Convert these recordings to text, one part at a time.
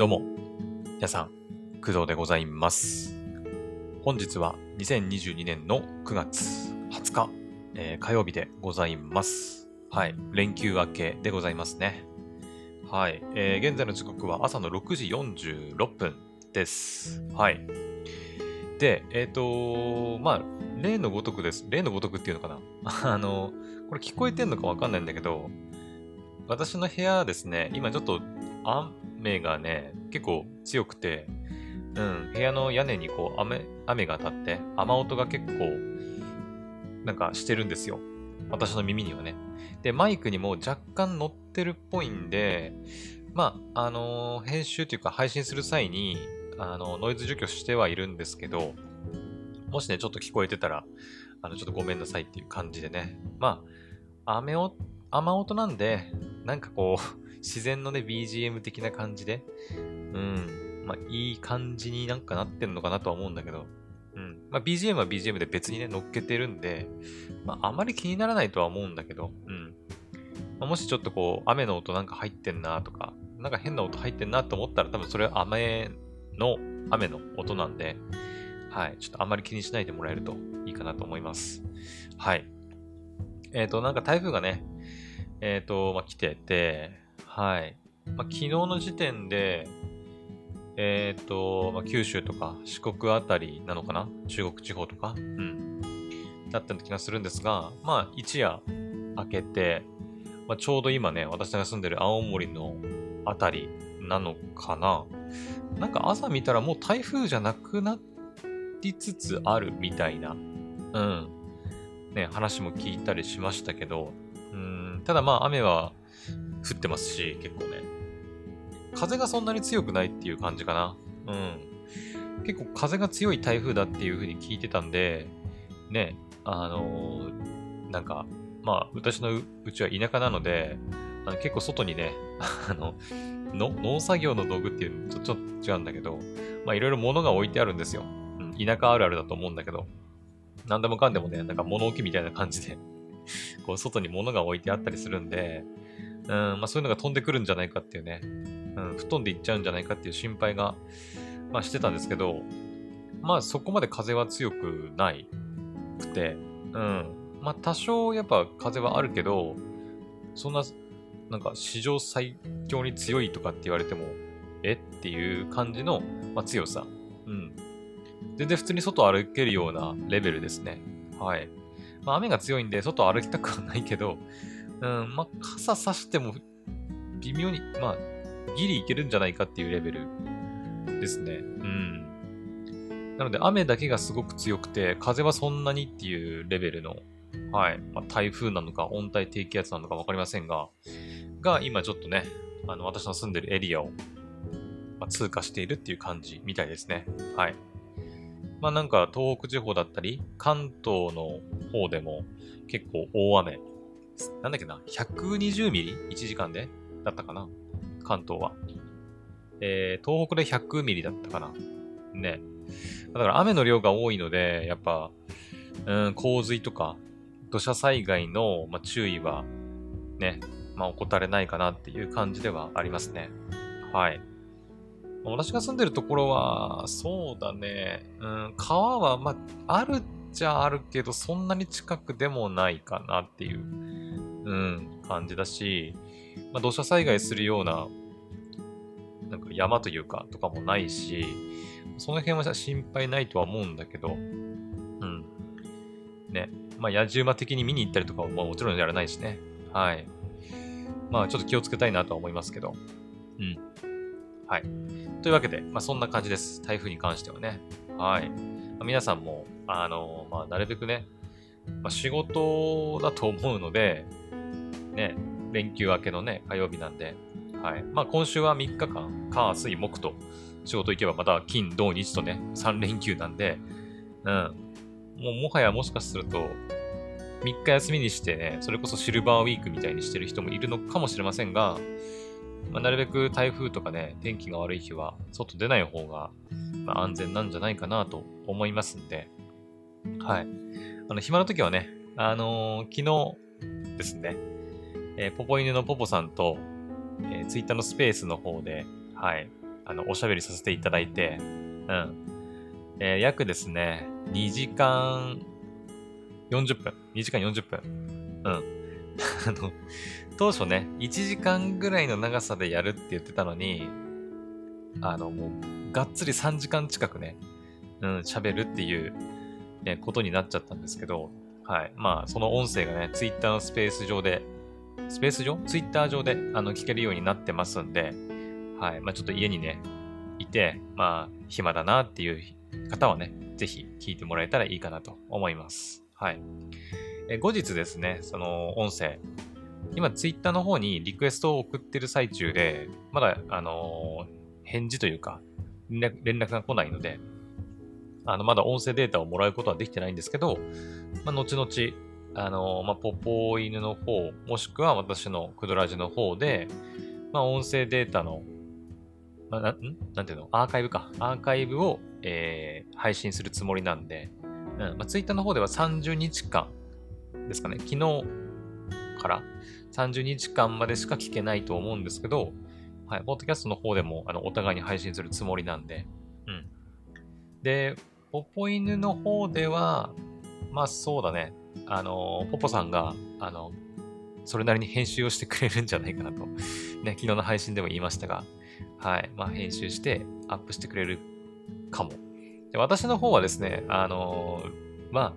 どうも、皆さん、工藤でございます。本日は2022年の9月20日、えー火曜日でございます。はい、連休明けでございますね。はい、えー現在の時刻は朝の6時46分です。はい。で、えっ、とまあ、例のごとくです。例のごとくっていうのかな あの、これ聞こえてんのかわかんないんだけど、私の部屋ですね、今ちょっと雨がね、結構強くて、うん、部屋の屋根にこう雨、雨が当たって、雨音が結構、なんかしてるんですよ。私の耳にはね。で、マイクにも若干乗ってるっぽいんで、まあ、あのー編集というか配信する際に、あのノイズ除去してはいるんですけど、もしね、ちょっと聞こえてたら、あの、ちょっとごめんなさいっていう感じでね。まあ、雨を、雨音なんで、なんかこう、自然のね、BGM 的な感じで、うん、まあ、いい感じになんかなってんのかなとは思うんだけど、うん。まあ、BGM は BGM で別にね、乗っけてるんで、まあ、あまり気にならないとは思うんだけど、うん。まあ、もしちょっとこう、雨の音なんか入ってんなとか、なんか変な音入ってんなと思ったら、多分それは雨の、雨の音なんで、はい。ちょっとあまり気にしないでもらえるといいかなと思います。はい。えっ、と、なんか台風がね、えっ、と、まあ、来てて、はい。まあ、昨日の時点で、えっ、と、まあ、九州とか四国あたりなのかな？中国地方とか？うん。だったような気がするんですが、まあ、一夜明けて、まあ、ちょうど今ね、私が住んでる青森のあたりなのかな？なんか朝見たらもう台風じゃなくなりつつあるみたいな、うん。ね、話も聞いたりしましたけど、うん、ただまあ雨は降ってますし、結構ね。風がそんなに強くないっていう感じかな。うん。結構風が強い台風だっていう風に聞いてたんで、ね、あのーなんか、まあ、私のうちは田舎なので、あの結構外にね、あの、の農作業の道具っていうのとちょっと違うんだけど、まあいろいろ物が置いてあるんですよ。うん、田舎あるあるだと思うんだけど、なんでもかんでもね、なんか物置みたいな感じで、こう外に物が置いてあったりするんで、うん、まあそういうのが飛んでくるんじゃないかっていうね、うん、吹っ飛んでいっちゃうんじゃないかっていう心配が、まあしてたんですけど、まあそこまで風は強くないくて、うん、まあ多少やっぱ風はあるけど、そんな、なんか史上最強に強いとかって言われても、えっていう感じの、まあ、強さ。うん。全然普通に外歩けるようなレベルですね。はい。まあ、雨が強いんで、外歩きたくはないけど、うん、まあ、傘さしても、微妙に、まあ、ギリいけるんじゃないかっていうレベルですね。うん。なので、雨だけがすごく強くて、風はそんなにっていうレベルの、はい。まあ、台風なのか、温帯低気圧なのかわかりませんが、が、今ちょっとね、あの、私の住んでるエリアを、まあ、通過しているっていう感じみたいですね。はい。まあなんか東北地方だったり、関東の方でも結構大雨。なんだっけな ?120 ミリ ?1 時間で？だったかな？関東は。えー、東北で100ミリだったかな？ね。だから雨の量が多いので、やっぱ、うん、洪水とか土砂災害の、まあ、注意はね、まあ、怠れないかなっていう感じではありますね。はい。私が住んでるところは、そうだね、うん、川は、まあ、あるっちゃあるけど、そんなに近くでもないかなっていう、うん、感じだし、まあ、土砂災害するような、なんか山というか、とかもないし、その辺は心配ないとは思うんだけど、うん。ね。まあ、野獣馬的に見に行ったりとかはまあもちろんやらないしね。はい。まあ、ちょっと気をつけたいなとは思いますけど。うん。はい。というわけで、まあ、そんな感じです。台風に関してはね。はい。ま皆さんも、あのまあ、なるべくね、まあ、仕事だと思うので、ね、連休明けのね、火曜日なんで、はい。まあ、今週は3日間、火、水、木と仕事行けば、また金、土、日とね、3連休なんで、うん。もう、もはやもしかすると、3日休みにしてね、それこそシルバーウィークみたいにしてる人もいるのかもしれませんが、まあ、なるべく台風とかね、天気が悪い日は、外出ない方が、まあ、安全なんじゃないかなと思いますんで、はい。あの、暇な時はね、あのー昨日ですね、えーポポ犬のポポさんと、えー、ツイッターのスペースの方で、はい、あの、おしゃべりさせていただいて、うん。えー、約ですね、2時間40分。2時間40分。うん。あの、当初ね、1時間ぐらいの長さでやるって言ってたのに、あの、もう、がっつり3時間近くね、うん、喋るっていう、ね、ことになっちゃったんですけど、はい。まあ、その音声がね、ツイッターのスペース上で、スペース上？ツイッター上で、あの、聞けるようになってますんで、はい。まあ、ちょっと家にね、いて、まあ、暇だなっていう方はね、ぜひ聞いてもらえたらいいかなと思います。はい。え後日ですね、その音声、今ツイッターの方にリクエストを送ってる最中で、まだ、あの、返事というか連絡、が来ないので、あの、まだ音声データをもらうことはできてないんですけど、まあ、後々、あの、まあ、ポポ犬の方、もしくは私のクドラジの方で、まあ、音声データの、まあ、な、んなんていうの？アーカイブか。アーカイブを、えー、配信するつもりなんで、うん、まあ、ツイッターの方では30日間ですかね。昨日から30日間までしか聞けないと思うんですけど、はい、ポッドキャストの方でも、あの、お互いに配信するつもりなんで、うん。で、ポポ犬の方では、まあそうだね。あの、ポポさんが、あの、それなりに編集をしてくれるんじゃないかなと。ね、昨日の配信でも言いましたが、はい。まあ編集してアップしてくれるかも。で私の方はですね、あのま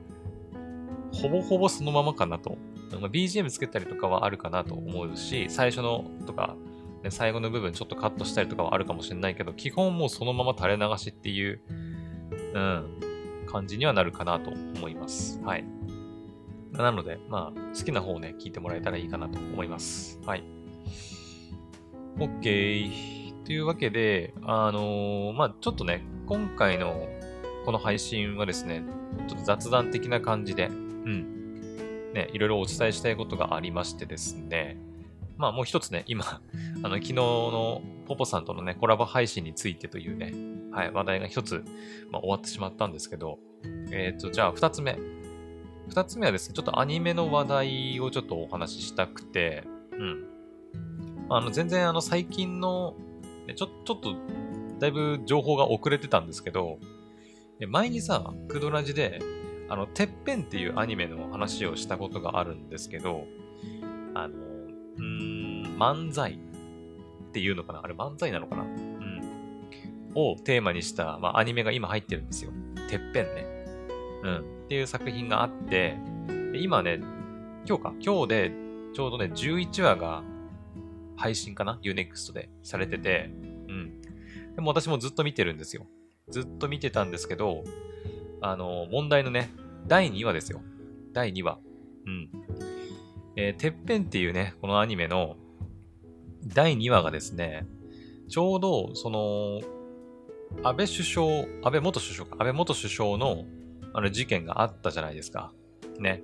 あ、ほぼほぼそのままかなと。ま BGM つけたりとかはあるかなと思うし、最初のとか、最後の部分ちょっとカットしたりとかはあるかもしれないけど、基本もうそのまま垂れ流しっていう、うん、感じにはなるかなと思います。はい。なので、まあ、好きな方をね、聞いてもらえたらいいかなと思います。はい。OK。というわけで、あのー、まあ、ちょっとね、今回のこの配信はですね、ちょっと雑談的な感じで、うん。ね、いろいろお伝えしたいことがありましてですね、まあもう一つね、今、あの、昨日のポポさんとのね、コラボ配信についてというね、はい、話題が一つ、まあ、終わってしまったんですけど、えっ、ー、と、じゃあ二つ目。二つ目はですね、ちょっとアニメの話題をちょっとお話ししたくて、うん。あの、全然あの、最近の、ちょ、ちょっと、だいぶ情報が遅れてたんですけど、前にさ、クドラジで、あの、てっぺんっていうアニメの話をしたことがあるんですけど、あの、うーん、漫才っていうのかな？あれ漫才なのかな？うん。をテーマにした、まあ、アニメが今入ってるんですよ。てっぺんね。うん。っていう作品があって、今ね、今日か、今日でちょうどね、11話が配信かな ?Unext でされてて、うん。でも私もずっと見てるんですよ。ずっと見てたんですけど、あの、問題のね、第2話ですよ。第2話。うん。えー、てっぺんっていうね、このアニメの第2話がですね、ちょうど、その、安倍首相、安倍元首相か、安倍元首相のあの事件があったじゃないですか。ね。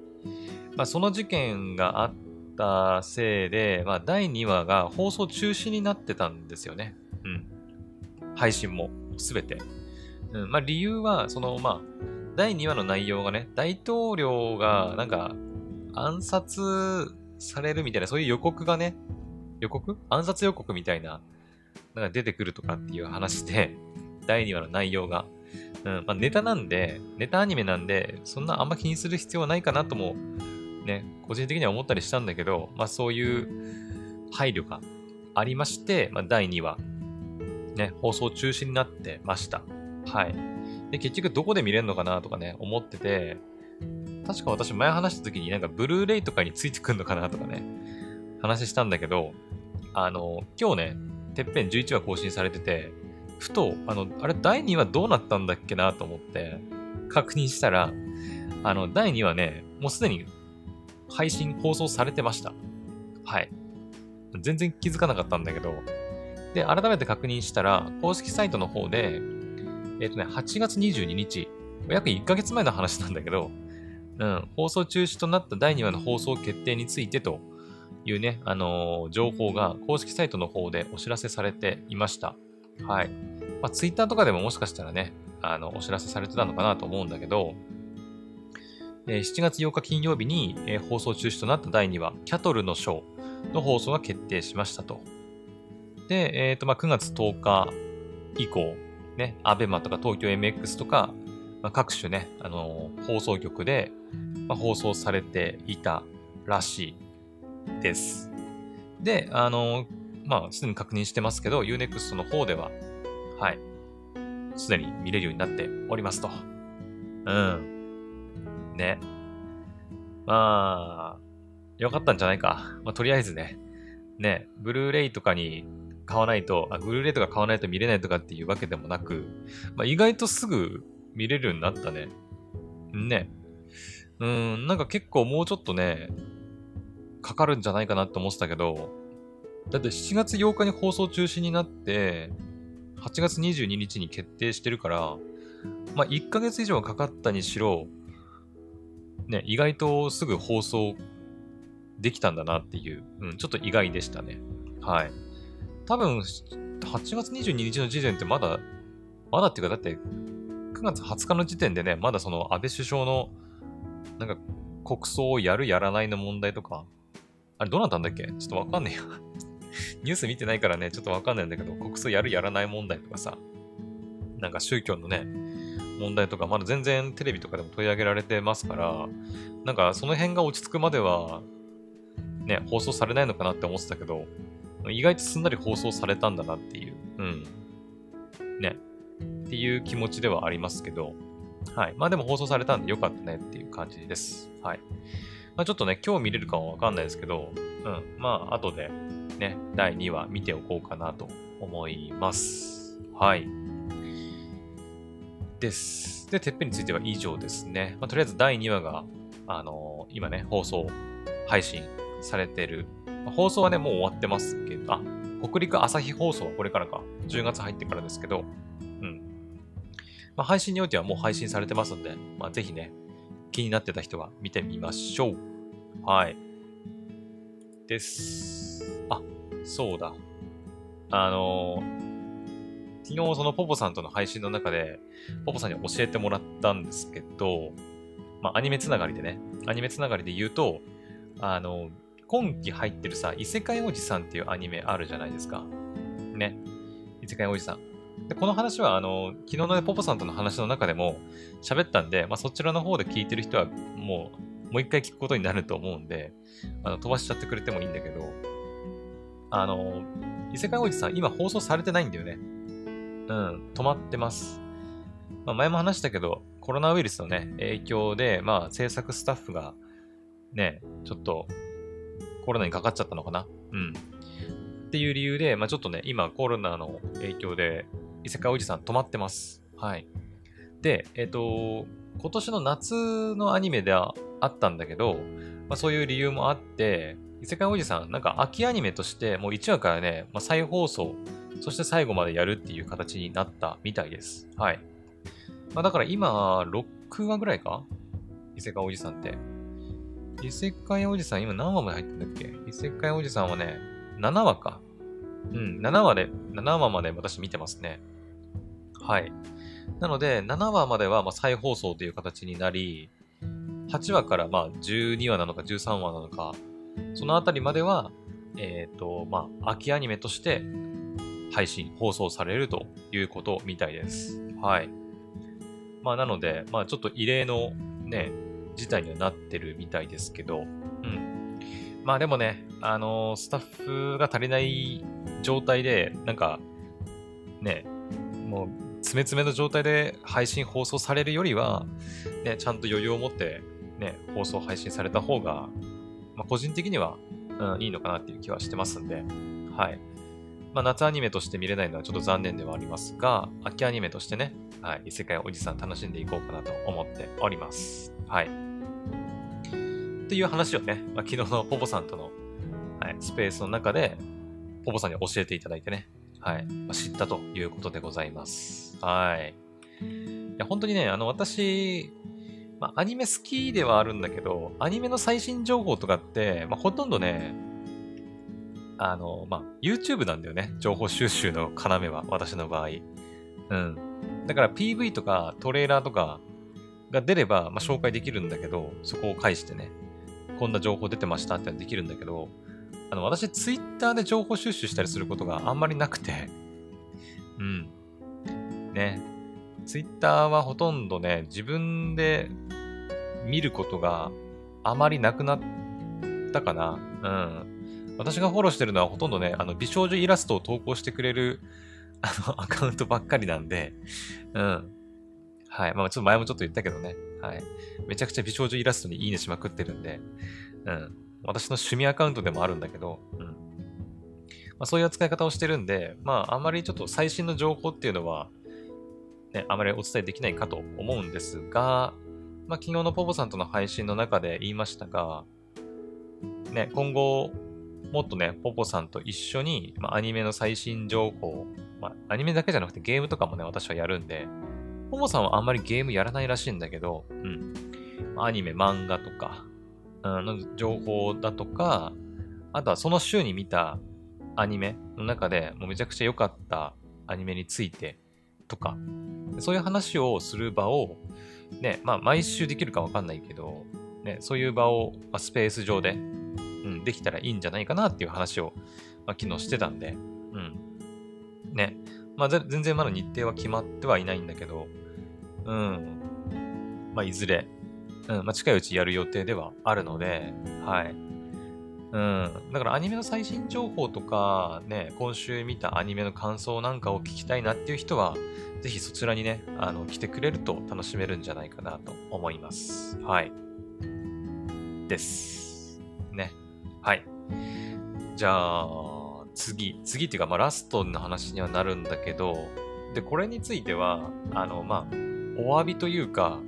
まあ、その事件があったせいで、まあ、第2話が放送中止になってたんですよね。うん。配信も、すべて。うん、まあ理由は、その、まあ、第2話の内容がね、大統領がなんか暗殺されるみたいな、そういう予告がね、予告？暗殺予告みたいな、なんか出てくるとかっていう話で、第2話の内容が。うん、まあ、ネタなんで、ネタアニメなんで、そんなあんま気にする必要はないかなとも、ね、個人的には思ったりしたんだけど、まあそういう配慮がありまして、まあ第2話、ね、放送中止になってました。はい。で、結局どこで見れるのかなとかね、思ってて、確か私前話した時になんかブルーレイとかについてくんのかなとかね、話したんだけど、あの、今日ね、てっぺん11話更新されてて、ふと、あの、あれ第2話どうなったんだっけなと思って、確認したら、あの、第2話ね、もうすでに配信放送されてました。はい。全然気づかなかったんだけど、で、改めて確認したら、公式サイトの方で、えっ、ー、とね、8月22日、約1ヶ月前の話なんだけど、うん、放送中止となった第2話の放送決定についてというね、あのー、情報が公式サイトの方でお知らせされていました。はい。まあ、ツイッターとかでももしかしたらね、あの、お知らせされてたのかなと思うんだけど、えー、7月8日金曜日に、えー、放送中止となった第2話、キャトルのショーの放送が決定しましたと。で、えっ、ー、と、まあ、9月10日以降、ね、アベマとか東京 MX とか、まあ、各種ね、あのー、放送局で、まあ、放送されていたらしいです。で、あのー、まあ、すでに確認してますけど、Unext の方では、はい、すでに見れるようになっておりますと。うん。ね。まあ、よかったんじゃないか。まあ、とりあえずね、ね、ブルーレイとかに買わないと、あ、ブルーレイとか買わないと見れないとかっていうわけでもなく、まあ、意外とすぐ見れるようになったね。ね。うん、なんか結構もうちょっとね、かかるんじゃないかなって思ってたけど、だって7月8日に放送中止になって、8月22日に決定してるから、まあ、1ヶ月以上かかったにしろ、ね、意外とすぐ放送できたんだなっていう、うん、ちょっと意外でしたね。はい。多分、8月22日の時点ってまだ、まだっていうか、だって9月20日の時点でね、まだその安倍首相の、なんか国葬をやるやらないの問題とか、あれどうなったんだっけ？ちょっとわかんねえよ。ニュース見てないからね、ちょっとわかんないんだけど、国葬やるやらない問題とかさ、なんか宗教のね、問題とか、まだ全然テレビとかでも取り上げられてますから、なんかその辺が落ち着くまでは、ね、放送されないのかなって思ってたけど、意外とすんなり放送されたんだなっていう、うん。ね。っていう気持ちではありますけど、はい。まあでも放送されたんでよかったねっていう感じです。はい。まあちょっとね、今日見れるかはわかんないですけど、うん。まあ後でね、第2話見ておこうかなと思います。はい。です。で、てっぺんについては以上ですね。まあ、とりあえず第2話が、あのー、今ね、放送、配信されてる。ま、放送はね、もう終わってますけど、あ、北陸朝日放送はこれからか。10月入ってからですけど、うん。まあ、配信においてはもう配信されてますんで、まあ、ぜひね、気になってた人は見てみましょう。はい。です。あ、そうだ。あのー、昨日そのポポさんとの配信の中で、ポポさんに教えてもらったんですけど、まあ、アニメつながりでね、アニメつながりで言うと、あの、今期入ってるさ、異世界おじさんっていうアニメあるじゃないですか。ね。異世界おじさん。で、この話は、あの、昨日のね、ポポさんとの話の中でも喋ったんで、まあ、そちらの方で聞いてる人は、もう、もう一回聞くことになると思うんで、あの、飛ばしちゃってくれてもいいんだけど、あの、異世界おじさん、今放送されてないんだよね。うん、止まってます。まあ、前も話したけど、コロナウイルスのね、影響で、まあ、制作スタッフが、ね、ちょっと、コロナにかかっちゃったのかな？うん。っていう理由で、まあ、ちょっとね、今、コロナの影響で、異世界おじさん止まってます。はい。で、えっ、ー、と、今年の夏のアニメではあったんだけど、まあ、そういう理由もあって、異世界おじさん、なんか秋アニメとしてもう1話からね、まあ、再放送、そして最後までやるっていう形になったみたいです。はい。まあ、だから今、6話ぐらいか？異世界おじさんって。異世界おじさん今何話まで入ってんだっけ？異世界おじさんはね、7話か。うん、7話で、7話まで私見てますね。はい。なので、7話まではま再放送という形になり、8話からま12話なのか13話なのか、そのあたりまでは、えっ、ー、と、まあ、秋アニメとして配信、放送されるということみたいです。はい。まあ、なので、まあ、ちょっと異例のね、事態にはなってるみたいですけど、うん。まあでもね、あのー、スタッフが足りない状態で、なんか、ね、もう、詰め詰めの状態で配信放送されるよりは、ね、ちゃんと余裕を持って、ね、放送配信された方が、まあ、個人的には、うん、いいのかなっていう気はしてますんで、はい。まあ、夏アニメとして見れないのはちょっと残念ではありますが、秋アニメとしてね、はい、異世界おじさん楽しんでいこうかなと思っております。はい。っていう話をね、まあ、昨日のポポさんとの、はい、スペースの中で、ポポさんに教えていただいてね、はい、まあ、知ったということでございます。はい。いや、本当にね、あの、私、まあ、アニメ好きではあるんだけど、アニメの最新情報とかって、まあ、ほとんどね、あの、まあ、YouTube なんだよね。情報収集の要は、私の場合。うん。だから PV とかトレーラーとかが出れば、まあ、紹介できるんだけど、そこを介してね、こんな情報出てましたってできるんだけど、あの、私、Twitter で情報収集したりすることがあんまりなくて、うん。ね。ツイッターはほとんどね、自分で見ることがあまりなくなったかな。うん。私がフォローしてるのはほとんどね、あの、美少女イラストを投稿してくれる、あの、アカウントばっかりなんで、うん。はい。まあ、ちょっと前もちょっと言ったけどね。はい。めちゃくちゃ美少女イラストにいいねしまくってるんで、うん。私の趣味アカウントでもあるんだけど、うん。まあ、そういう扱い方をしてるんで、まあ、あんまりちょっと最新の情報っていうのは、ね、あまりお伝えできないかと思うんですが、まあ、昨日のポポさんとの配信の中で言いましたが、ね、今後、もっとね、ポポさんと一緒に、まあ、アニメの最新情報、まあ、アニメだけじゃなくてゲームとかもね、私はやるんで、ポポさんはあんまりゲームやらないらしいんだけど、うん。アニメ、漫画とか、うん、の情報だとか、あとはその週に見たアニメの中でもうめちゃくちゃ良かったアニメについてとか、そういう話をする場を、ね、まあ毎週できるかわかんないけど、ね、そういう場を、まあ、スペース上で、うん、できたらいいんじゃないかなっていう話を、まあ、昨日してたんで、うん。ね。まあ全然まだ日程は決まってはいないんだけど、うん。まあいずれ、うん、まあ近いうちやる予定ではあるので、はい。うん。だからアニメの最新情報とか、ね、今週見たアニメの感想なんかを聞きたいなっていう人は、ぜひそちらにね、あの、来てくれると楽しめるんじゃないかなと思います。はい。です。ね。はい。じゃあ、次。次っていうか、まあ、ラストの話にはなるんだけど、で、これについては、あの、まあ、お詫びというか、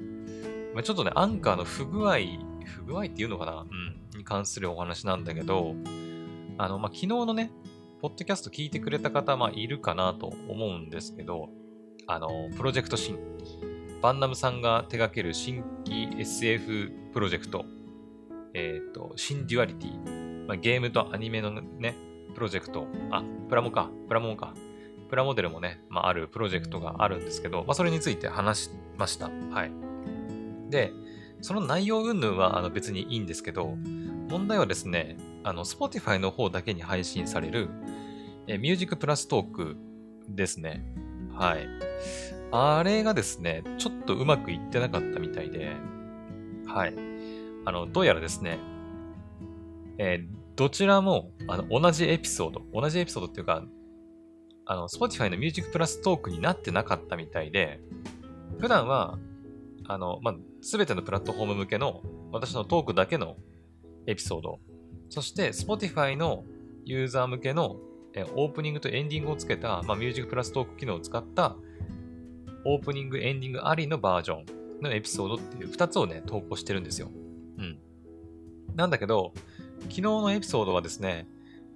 まあ、ちょっとね、アンカーの不具合、不具合っていうのかな？うん。に関するお話なんだけど、あの、まあ、昨日のね、ポッドキャスト聞いてくれた方、まあ、いるかなと思うんですけど、あの、プロジェクトシン。バンナムさんが手掛ける新規 SF プロジェクト、えっ、ー、と、シンデュアリティ。まあ、ゲームとアニメのね、プロジェクト、あ、プラモか、プラモか。プラモデルもね、まあ、あるプロジェクトがあるんですけど、まあ、それについて話しました。はい。で、その内容云々はあの別にいいんですけど、問題はですね、あの、Spotify の方だけに配信される、え、 Music Plus Talkですね。はい。あれがですね、ちょっとうまくいってなかったみたいで、はい。あの、どうやらですね、えー、どちらも、あの、同じエピソード、同じエピソードっていうか、あの、Spotify の Music Plus トークになってなかったみたいで、普段は、あの、まあ、すべてのプラットフォーム向けの、私のトークだけのエピソード、そして Spotify のユーザー向けのえオープニングとエンディングをつけた、まあ、ミュージックプラストーク機能を使ったオープニング、エンディングありのバージョンのエピソードっていう2つをね、投稿してるんですよ。うん。なんだけど、昨日のエピソードはですね、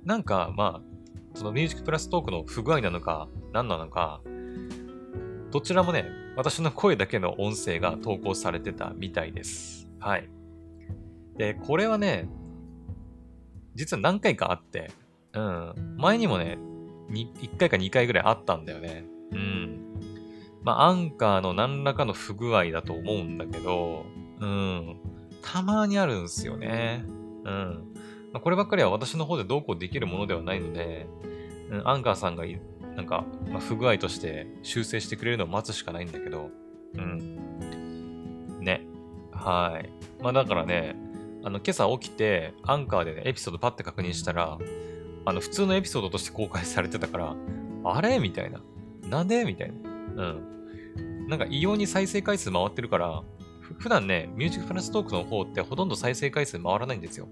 なんか、まあ、そのミュージックプラストークの不具合なのか、何なのか、どちらもね、私の声だけの音声が投稿されてたみたいです。はい。で、これはね、実は何回かあって、うん。前にもね、1回か2回ぐらいあったんだよね。うん。まあ、アンカーの何らかの不具合だと思うんだけど、うん。たまにあるんすよね。うん。まあ、こればっかりは私の方でどうこうできるものではないので、うん、アンカーさんが、なんか、まあ、不具合として修正してくれるのを待つしかないんだけど、うん。ね。はい。まあだからね、あの、今朝起きて、アンカーでね、エピソードパッて確認したら、あの、普通のエピソードとして公開されてたから、あれ？みたいな。なんで？みたいな。うん。なんか異様に再生回数回ってるから、普段ね、ミュージックプラストークの方ってほとんど再生回数回らないんですよ。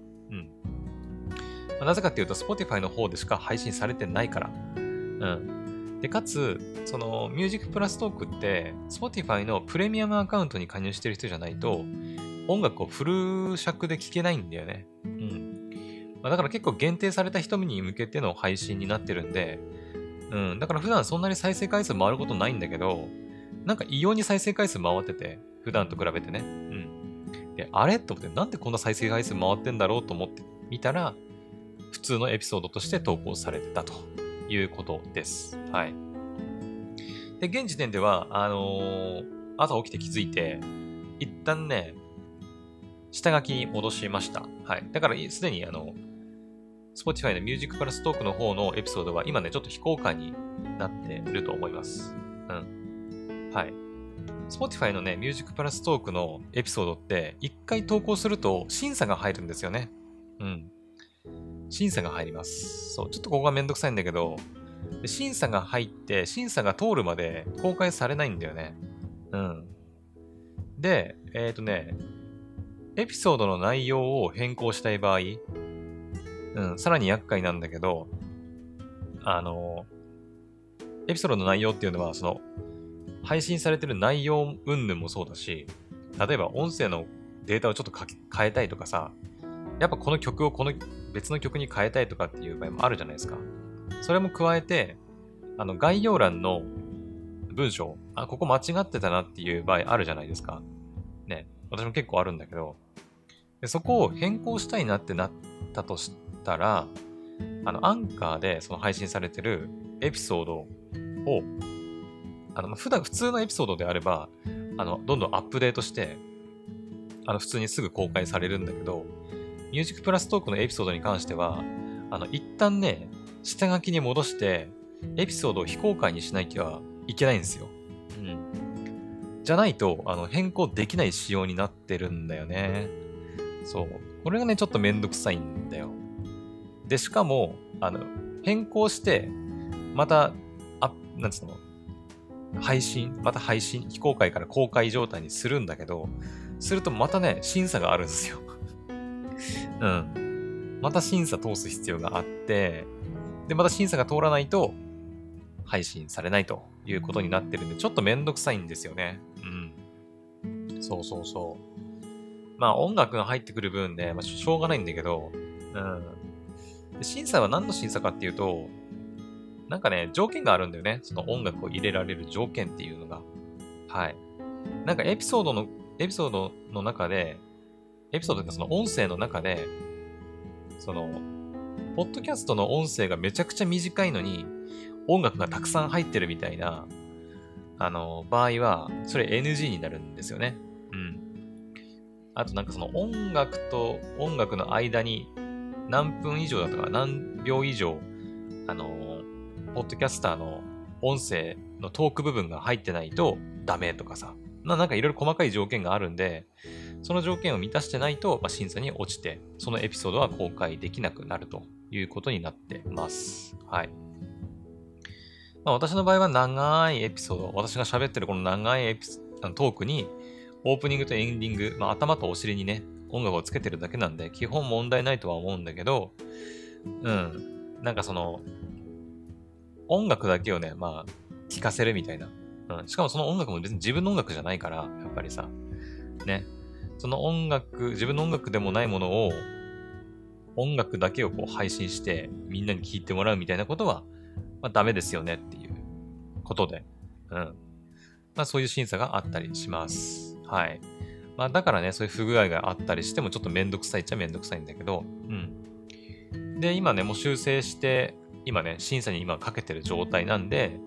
なぜかっていうと、Spotify の方でしか配信されてないから。うん。で、かつ、その、ミュージックプラストークって、Spotify のプレミアムアカウントに加入してる人じゃないと、音楽をフル尺で聴けないんだよね。うん。まあ、だから結構限定された人に向けての配信になってるんで、うん、だから普段そんなに再生回数回ることないんだけど、なんか異様に再生回数回ってて、普段と比べてね。うん。で、あれ？と思って、なんでこんな再生回数回ってんだろう？と思ってみたら、普通のエピソードとして投稿されてたということです。はい。で、現時点では、あのー、朝起きて気づいて、一旦ね、下書きに戻しました。はい。だから、すでにあの、Spotify の Music Plus Talk の方のエピソードは今ね、ちょっと非公開になっていると思います。うん。はい。Spotify のね、ミュージックプラストークのエピソードって、一回投稿すると審査が入るんですよね。うん。審査が入ります。そう、ちょっとここがめんどくさいんだけど、審査が入って、審査が通るまで公開されないんだよね。うん。で、えっ、ー、とね、エピソードの内容を変更したい場合、うん、さらに厄介なんだけど、あの、エピソードの内容っていうのは、その、配信されてる内容云々もそうだし、例えば音声のデータをちょっと変えたいとかさ、やっぱこの曲をこの別の曲に変えたいとかっていう場合もあるじゃないですか。それも加えて、あの概要欄の文章、あ、ここ間違ってたなっていう場合あるじゃないですか。ね。私も結構あるんだけど、でそこを変更したいなってなったとしたら、あの、アンカーでその配信されてるエピソードを、あの、普段、普通のエピソードであれば、あの、どんどんアップデートして、あの、普通にすぐ公開されるんだけど、ミュージックプラストークのエピソードに関しては、あの、一旦ね、下書きに戻して、エピソードを非公開にしないとはいけないんですよ。うん。じゃないと、あの、変更できない仕様になってるんだよね。そう。これがね、ちょっとめんどくさいんだよ。で、しかも、あの、変更して、また、あ、なんつうの、配信、また配信、非公開から公開状態にするんだけど、するとまたね、審査があるんですよ。うん。また審査通す必要があって、で、また審査が通らないと、配信されないということになってるんで、ちょっとめんどくさいんですよね。うん。そうそうそう。まあ音楽が入ってくる分で、まあしょうがないんだけど、うん。審査は何の審査かっていうと、なんかね、条件があるんだよね。その音楽を入れられる条件っていうのが。はい。なんかエピソードの、エピソードの中で、エピソードってその音声の中で、その、ポッドキャストの音声がめちゃくちゃ短いのに、音楽がたくさん入ってるみたいな、あの、場合は、それ NG になるんですよね。うん。あとなんかその音楽と音楽の間に何分以上だとか何秒以上、あの、ポッドキャスターの音声のトーク部分が入ってないとダメとかさ、ななんかいろいろ細かい条件があるんで、その条件を満たしてないと、ま、審査に落ちて、そのエピソードは公開できなくなるということになってます。はい。まあ、私の場合は長いエピソード、私が喋ってるこの長いエピトークに、オープニングとエンディング、まあ、頭とお尻にね、音楽をつけてるだけなんで、基本問題ないとは思うんだけど、うん。なんかその、音楽だけをね、まあ、聴かせるみたいな。うん。しかもその音楽も別に自分の音楽じゃないから、やっぱりさ、ね。その音楽、自分の音楽でもないものを、音楽だけをこう配信して、みんなに聴いてもらうみたいなことは、まあダメですよねっていうことで。うん。まあそういう審査があったりします。はい。まあだからね、そういう不具合があったりしてもちょっとめんどくさいっちゃめんどくさいんだけど、うん。で、今ね、もう修正して、今ね、審査に今かけてる状態なんで、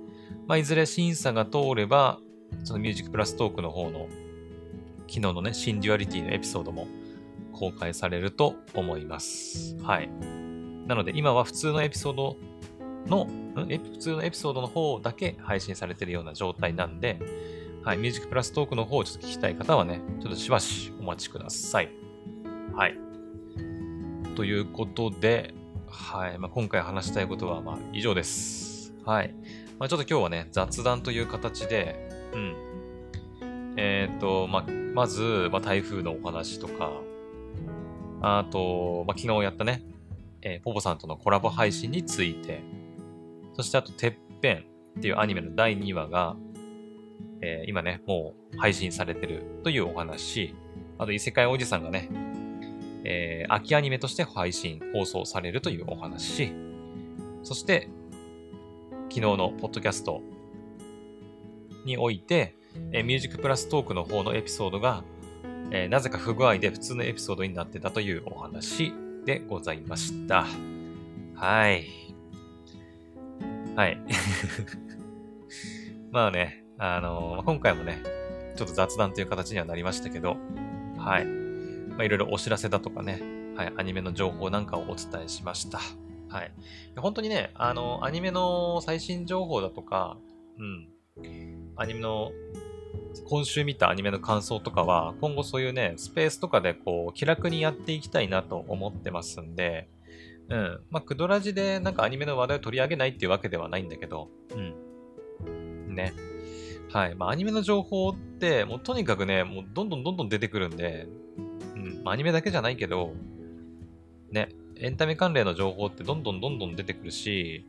まあいずれ審査が通れば、そのミュージックプラストークの方の昨日のね、シンデュアリティのエピソードも公開されると思います。はい。なので今は普通のエピソードの、普通のエピソードの方だけ配信されてるような状態なんで、はい、ミュージックプラストークの方をちょっと聞きたい方はね、ちょっとしばしお待ちください。はい。ということで、はい。まあ、今回話したいことは、まあ、以上です。はい。まあ、ちょっと今日はね、雑談という形で、うん。えっ、ー、と、ま、まず、ま、台風のお話とか、あと、ま、昨日やったね、えー、ポポさんとのコラボ配信について、そしてあと、てっぺんっていうアニメの第2話が、えー、今ね、もう配信されてるというお話、あと異世界おじさんがね、えー、秋アニメとして配信、放送されるというお話、そして、昨日のポッドキャストにおいて、えー、ミュージックプラストークの方のエピソードが、えー、なぜか不具合で普通のエピソードになってたというお話でございました。はい。はい。まあね、あのー、今回もね、ちょっと雑談という形にはなりましたけど、はい。まあ、いろいろお知らせだとかね、はい、アニメの情報なんかをお伝えしました。はい。本当にね、あの、アニメの最新情報だとか、うん。アニメの、今週見たアニメの感想とかは、今後そういうね、スペースとかでこう、気楽にやっていきたいなと思ってますんで、うん。まあ、クドラジでなんかアニメの話題を取り上げないっていうわけではないんだけど、うん。ね。はい。まあ、アニメの情報って、もうとにかくね、もうどんどんどんどん出てくるんで、うん。まあ、アニメだけじゃないけど、ね、エンタメ関連の情報ってどんどんどんどん出てくるし、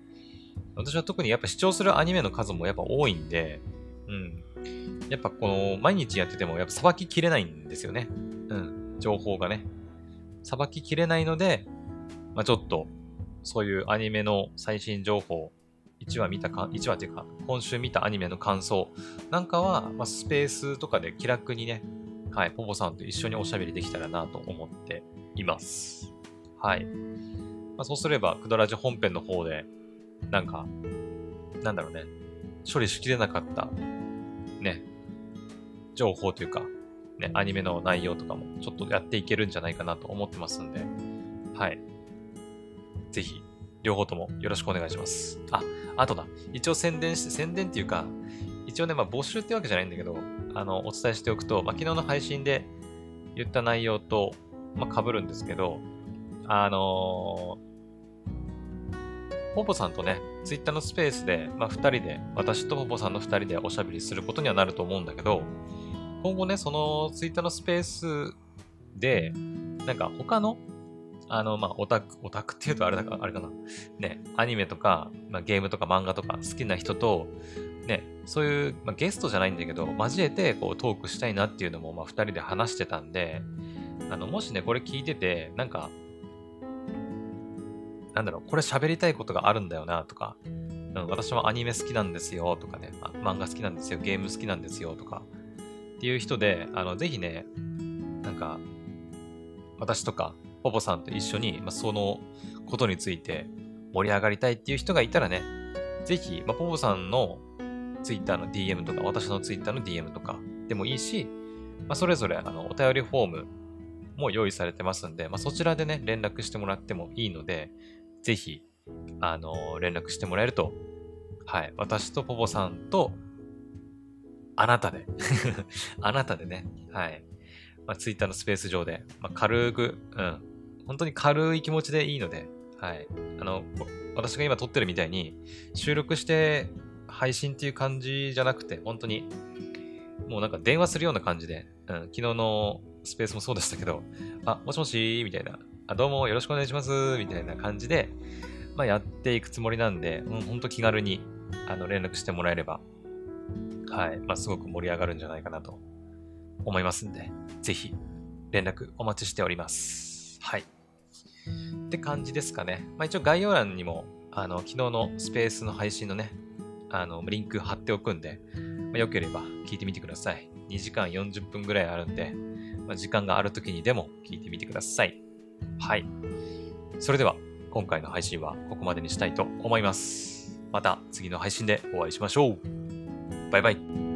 私は特にやっぱ視聴するアニメの数もやっぱ多いんで、うん。やっぱこの、毎日やっててもやっぱ裁ききれないんですよね。うん。情報がね。裁ききれないので、まあちょっと、そういうアニメの最新情報、1話見たか、1話っていうか、今週見たアニメの感想なんかは、まあ、スペースとかで気楽にね、はい、ポポさんと一緒におしゃべりできたらなと思っています。はい。まあ、そうすれば、クドラジ本編の方で、なんか、なんだろうね、処理しきれなかった、ね、情報というか、ね、アニメの内容とかもちょっとやっていけるんじゃないかなと思ってますんで、はい。ぜひ、両方ともよろしくお願いします。あ、あとだ。一応宣伝して、宣伝っていうか、一応ね、まあ募集ってわけじゃないんだけど、あの、お伝えしておくと、まあ、昨日の配信で言った内容と、まあ、被るんですけど、あのー、ポポさんとね、ツイッターのスペースで、まあ、二人で、私とポポさんの二人でおしゃべりすることにはなると思うんだけど、今後ね、そのツイッターのスペースで、なんか他の、あの、まあ、オタク、オタクって言うとあれだか、あれかな。ね、アニメとか、まあ、ゲームとか漫画とか好きな人と、ね、そういう、まあ、ゲストじゃないんだけど、交えてこうトークしたいなっていうのも、まあ、二人で話してたんで、あの、もしね、これ聞いてて、なんか、なんだろう、これ喋りたいことがあるんだよなとか、うん、私もアニメ好きなんですよとかね、漫画好きなんですよ、ゲーム好きなんですよとか、っていう人で、あの、ぜひね、なんか、私とか、ポポさんと一緒に、まあ、そのことについて盛り上がりたいっていう人がいたらね、ぜひ、まあ、ポポさんのツイッターの DM とか、私のツイッターの DM とかでもいいし、まあ、それぞれあのお便りフォームも用意されてますんで、まあ、そちらでね、連絡してもらってもいいので、ぜひ、あの、連絡してもらえると、はい、私とポポさんと、あなたで あなたでね、はい、まあ、ツイッターのスペース上で、まあ、軽く、うん、本当に軽い気持ちでいいので、はい、あの、私が今撮ってるみたいに、収録して配信っていう感じじゃなくて、本当に、もうなんか電話するような感じで、うん、昨日のスペースもそうでしたけど、あ、もしもしみたいな、あ、どうもよろしくお願いします、みたいな感じで、まあ、やっていくつもりなんで、うん、ほんと気軽に、あの、連絡してもらえれば、はい、まあ、すごく盛り上がるんじゃないかなと思いますんで、ぜひ、連絡お待ちしております。はい。って感じですかね。まあ、一応概要欄にも、あの、昨日のスペースの配信のね、あの、リンク貼っておくんで、まあ、よければ聞いてみてください。2時間40分ぐらいあるんで、まあ、時間がある時にでも聞いてみてください。はい。それでは、今回の配信はここまでにしたいと思います。また次の配信でお会いしましょう。バイバイ。